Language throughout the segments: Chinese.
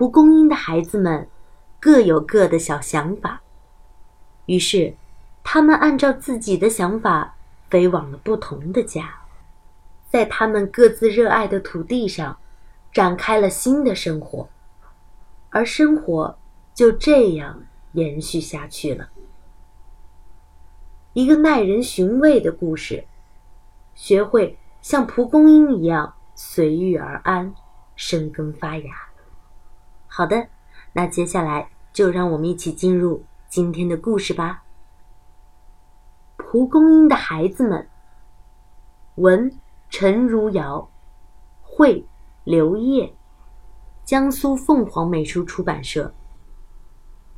蒲公英的孩子们各有各的小想法，于是他们按照自己的想法飞往了不同的家，在他们各自热爱的土地上展开了新的生活，而生活就这样延续下去了。一个耐人寻味的故事，学会像蒲公英一样随遇而安，生根发芽。好的，那接下来就让我们一起进入今天的故事吧。蒲公英的孩子们，文陈如瑶，绘刘烨，江苏凤凰美术出版社。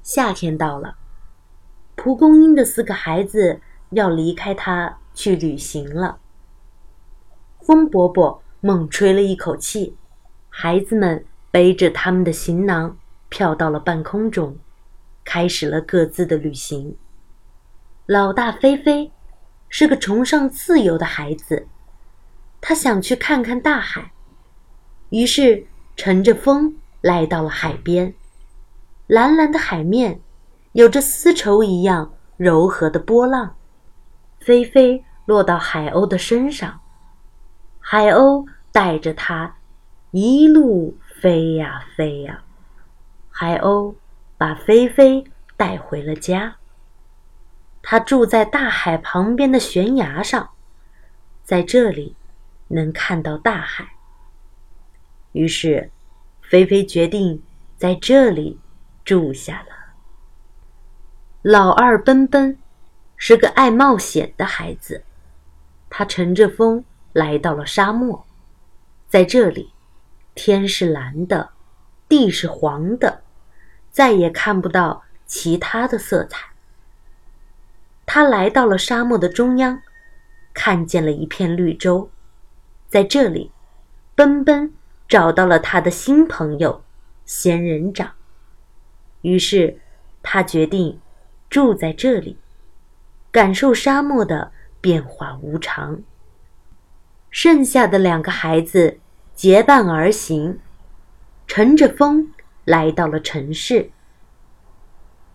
夏天到了。蒲公英的四个孩子要离开它去旅行了。风伯伯猛吹了一口气，孩子们背着他们的行囊飘到了半空中，开始了各自的旅行。老大菲菲是个崇尚自由的孩子，他想去看看大海，于是乘着风来到了海边。蓝蓝的海面。有着丝绸一样柔和的波浪，飞飞落到海鸥的身上，海鸥带着它一路飞呀飞呀，海鸥把菲菲带回了家。它住在大海旁边的悬崖上，在这里能看到大海。于是，菲菲决定在这里住下了。老二奔奔是个爱冒险的孩子，他乘着风来到了沙漠，在这里，天是蓝的，地是黄的，再也看不到其他的色彩。他来到了沙漠的中央，看见了一片绿洲，在这里，奔奔找到了他的新朋友仙人掌，于是他决定。住在这里，感受沙漠的变化无常。剩下的两个孩子结伴而行，乘着风来到了城市。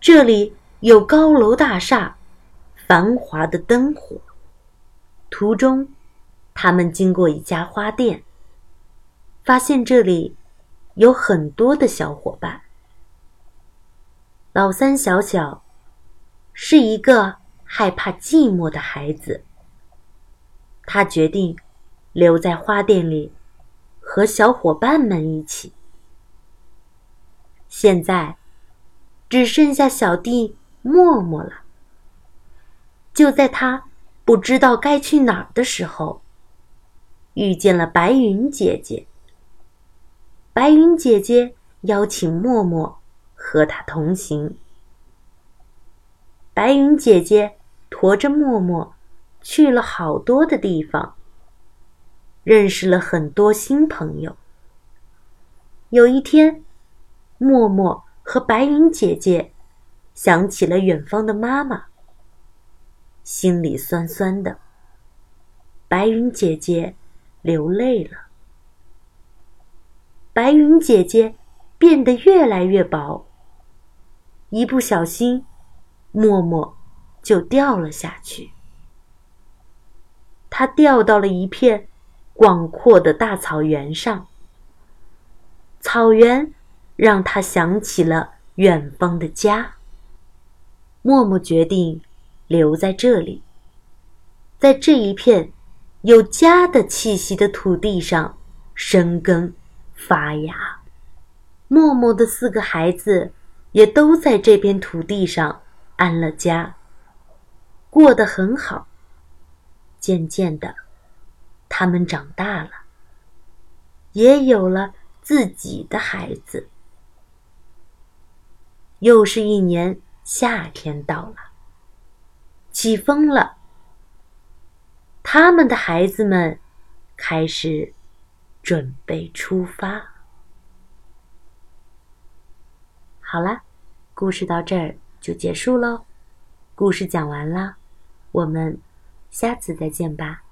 这里有高楼大厦，繁华的灯火。途中，他们经过一家花店，发现这里有很多的小伙伴。老三小小。是一个害怕寂寞的孩子。他决定留在花店里，和小伙伴们一起。现在只剩下小弟默默了。就在他不知道该去哪儿的时候，遇见了白云姐姐。白云姐姐邀请默默和她同行。白云姐姐驮着默默去了好多的地方，认识了很多新朋友。有一天，默默和白云姐姐想起了远方的妈妈，心里酸酸的。白云姐姐流泪了，白云姐姐变得越来越薄，一不小心。默默就掉了下去。他掉到了一片广阔的大草原上。草原让他想起了远方的家。默默决定留在这里，在这一片有家的气息的土地上生根发芽。默默的四个孩子也都在这片土地上。安了家，过得很好。渐渐的，他们长大了，也有了自己的孩子。又是一年夏天到了，起风了。他们的孩子们开始准备出发。好了，故事到这儿。就结束喽，故事讲完了，我们下次再见吧。